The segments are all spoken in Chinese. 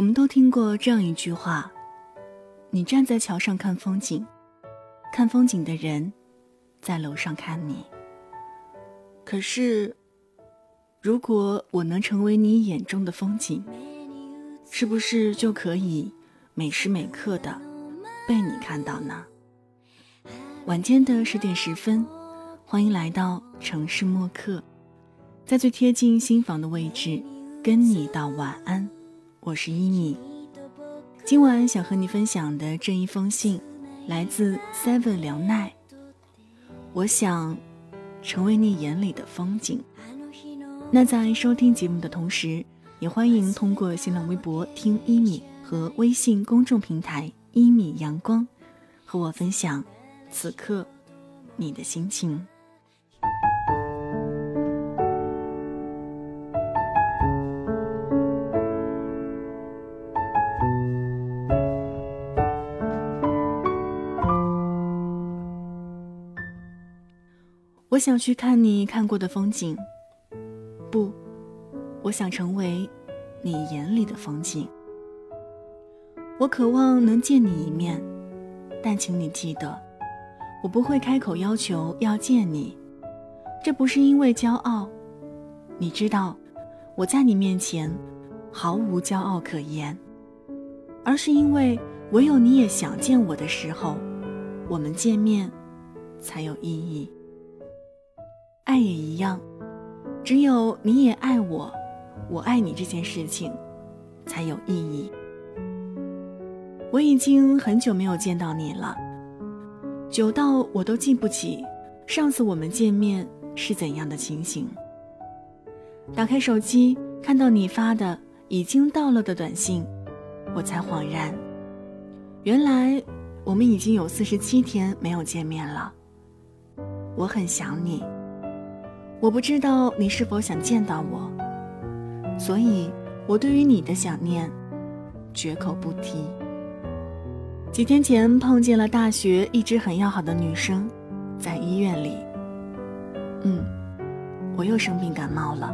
我们都听过这样一句话：你站在桥上看风景，看风景的人在楼上看你。可是，如果我能成为你眼中的风景，是不是就可以每时每刻的被你看到呢？晚间的十点十分，欢迎来到城市默客，在最贴近心房的位置，跟你道晚安。我是伊米，今晚想和你分享的这一封信，来自 Seven 梁奈。我想成为你眼里的风景。那在收听节目的同时，也欢迎通过新浪微博听伊米和微信公众平台伊米阳光，和我分享此刻你的心情。我想去看你看过的风景，不，我想成为你眼里的风景。我渴望能见你一面，但请你记得，我不会开口要求要见你。这不是因为骄傲，你知道，我在你面前毫无骄傲可言，而是因为唯有你也想见我的时候，我们见面才有意义。爱也一样，只有你也爱我，我爱你这件事情才有意义。我已经很久没有见到你了，久到我都记不起上次我们见面是怎样的情形。打开手机，看到你发的已经到了的短信，我才恍然，原来我们已经有四十七天没有见面了。我很想你。我不知道你是否想见到我，所以我对于你的想念绝口不提。几天前碰见了大学一直很要好的女生，在医院里。嗯，我又生病感冒了。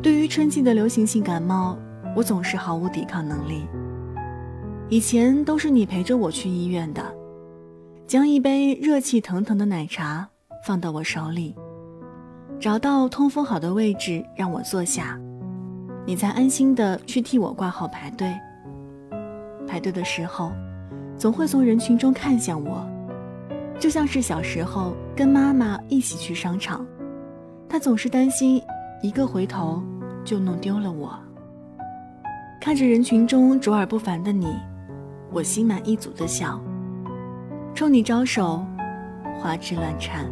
对于春季的流行性感冒，我总是毫无抵抗能力。以前都是你陪着我去医院的，将一杯热气腾腾的奶茶放到我手里。找到通风好的位置让我坐下，你才安心的去替我挂号排队。排队的时候，总会从人群中看向我，就像是小时候跟妈妈一起去商场，她总是担心一个回头就弄丢了我。看着人群中卓尔不凡的你，我心满意足的笑，冲你招手，花枝乱颤。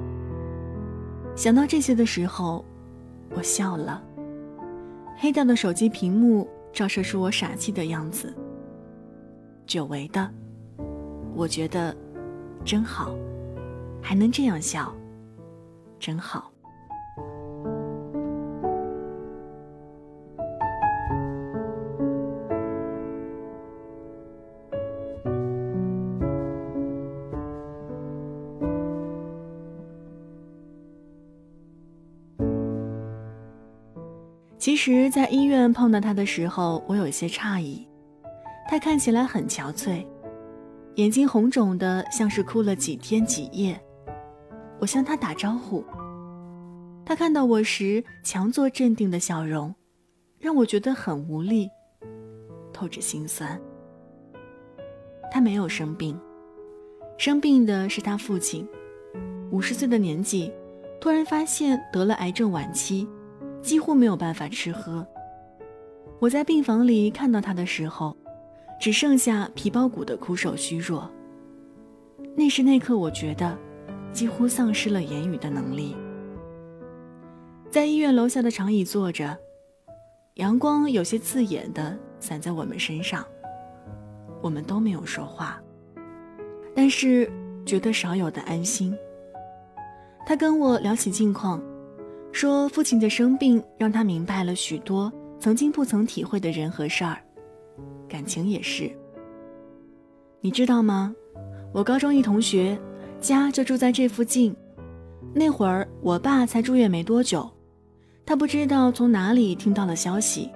想到这些的时候，我笑了。黑掉的手机屏幕照射出我傻气的样子。久违的，我觉得真好，还能这样笑，真好。实，在医院碰到他的时候，我有些诧异。他看起来很憔悴，眼睛红肿的，像是哭了几天几夜。我向他打招呼，他看到我时强作镇定的笑容，让我觉得很无力，透着心酸。他没有生病，生病的是他父亲，五十岁的年纪，突然发现得了癌症晚期。几乎没有办法吃喝。我在病房里看到他的时候，只剩下皮包骨的枯瘦虚弱。那时那刻，我觉得几乎丧失了言语的能力。在医院楼下的长椅坐着，阳光有些刺眼的洒在我们身上，我们都没有说话，但是觉得少有的安心。他跟我聊起近况。说父亲的生病让他明白了许多曾经不曾体会的人和事儿，感情也是。你知道吗？我高中一同学家就住在这附近，那会儿我爸才住院没多久，他不知道从哪里听到了消息，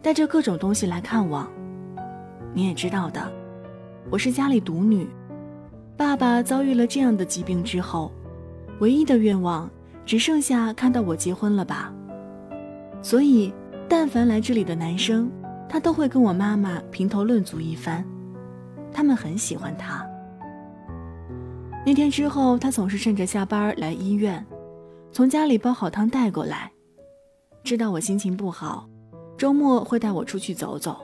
带着各种东西来看望。你也知道的，我是家里独女，爸爸遭遇了这样的疾病之后，唯一的愿望只剩下看到我结婚了吧。所以，但凡来这里的男生，他都会跟我妈妈评头论足一番，他们很喜欢他。那天之后，他总是趁着下班来医院，从家里煲好汤带过来，知道我心情不好，周末会带我出去走走。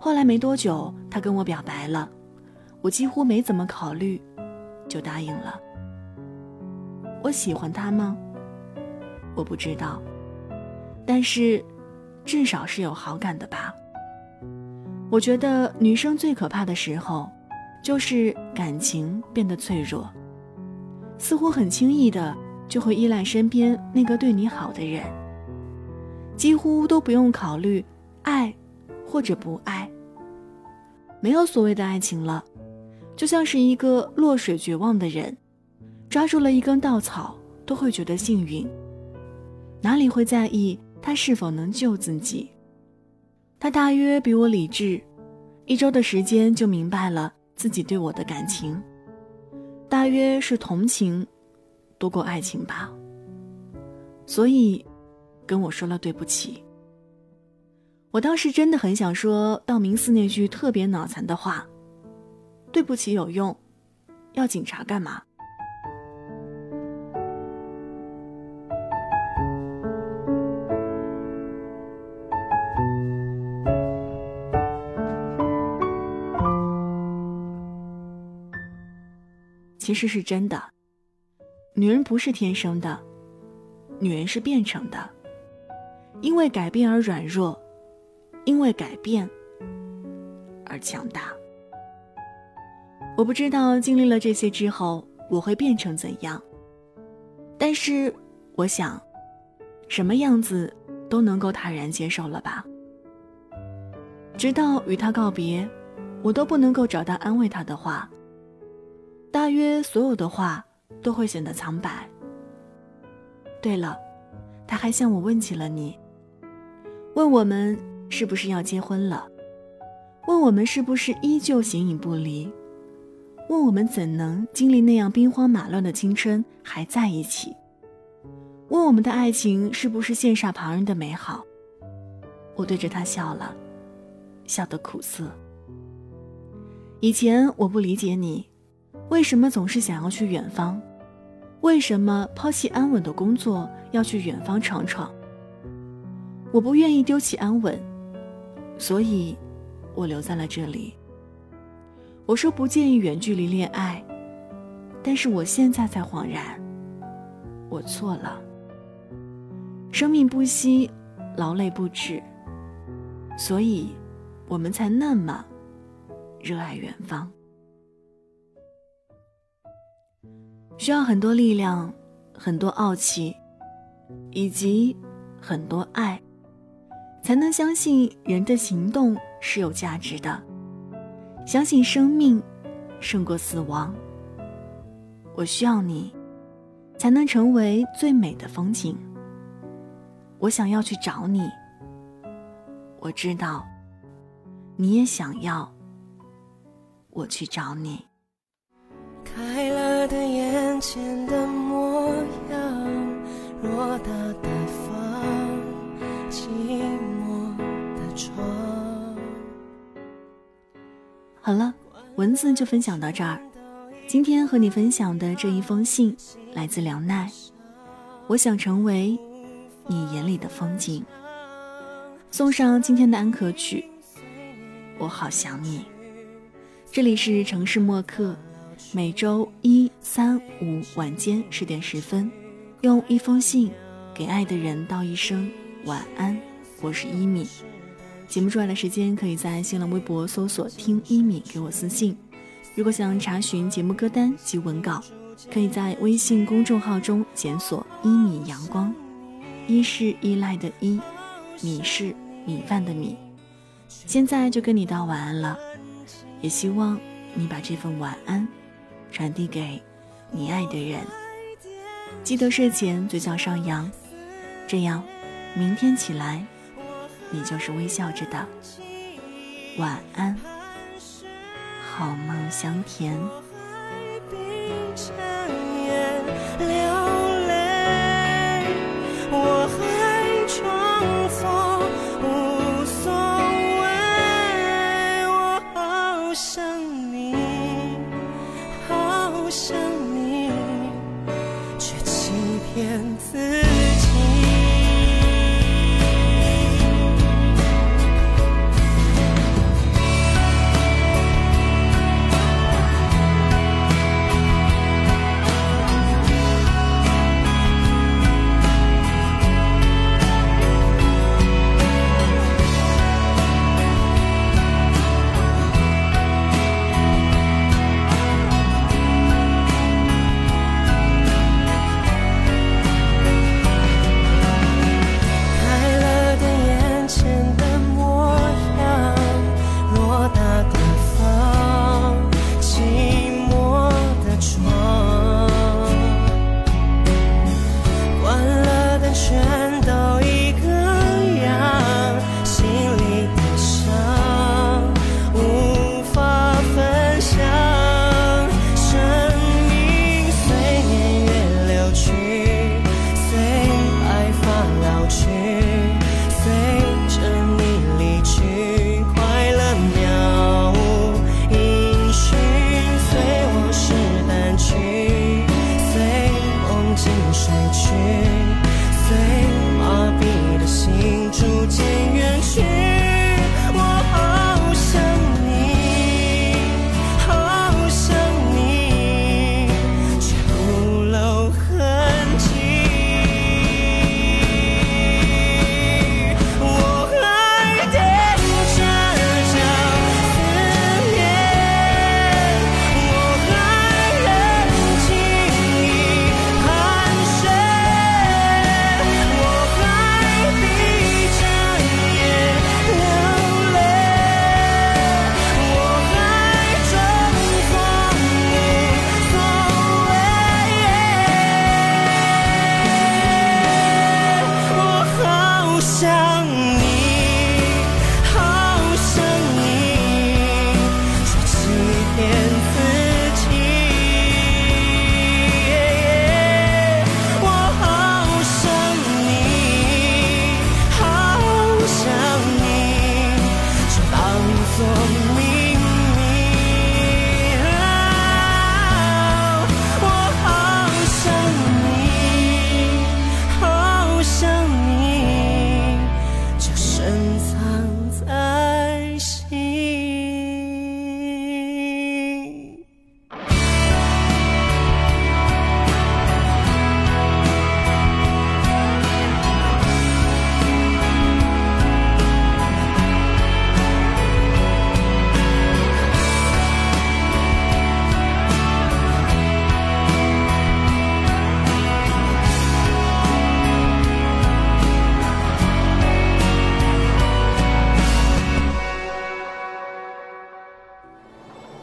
后来没多久，他跟我表白了，我几乎没怎么考虑，就答应了。我喜欢他吗？我不知道，但是至少是有好感的吧。我觉得女生最可怕的时候，就是感情变得脆弱，似乎很轻易的就会依赖身边那个对你好的人，几乎都不用考虑爱或者不爱。没有所谓的爱情了，就像是一个落水绝望的人，抓住了一根稻草都会觉得幸运，哪里会在意他是否能救自己？他大约比我理智，一周的时间就明白了自己对我的感情，大约是同情多过爱情吧。所以，跟我说了对不起。我当时真的很想说道明寺那句特别脑残的话：“对不起有用，要警察干嘛？”其实是真的，女人不是天生的，女人是变成的，因为改变而软弱。因为改变而强大。我不知道经历了这些之后我会变成怎样，但是我想，什么样子都能够坦然接受了吧。直到与他告别，我都不能够找到安慰他的话。大约所有的话都会显得苍白。对了，他还向我问起了你，问我们。是不是要结婚了？问我们是不是依旧形影不离？问我们怎能经历那样兵荒马乱的青春还在一起？问我们的爱情是不是羡煞旁人的美好？我对着他笑了，笑得苦涩。以前我不理解你，为什么总是想要去远方？为什么抛弃安稳的工作要去远方闯闯？我不愿意丢弃安稳。所以，我留在了这里。我说不建议远距离恋爱，但是我现在才恍然，我错了。生命不息，劳累不止，所以，我们才那么热爱远方。需要很多力量，很多傲气，以及很多爱。才能相信人的行动是有价值的，相信生命胜过死亡。我需要你，才能成为最美的风景。我想要去找你，我知道你也想要我去找你。开了的眼前的模样，偌大的房，寂寞的窗好了，文字就分享到这儿。今天和你分享的这一封信来自梁奈。我想成为你眼里的风景。送上今天的安可曲。我好想你。这里是城市默客，每周一、三、五晚间十点十分，用一封信给爱的人道一声晚安。我是一米。节目之外的时间，可以在新浪微博搜索“听一米”给我私信。如果想查询节目歌单及文稿，可以在微信公众号中检索“一米阳光”。一是依赖的依，米是米饭的米。现在就跟你道晚安了，也希望你把这份晚安传递给你爱的人。记得睡前嘴角上扬，这样明天起来。你就是微笑着的。晚安，好梦香甜。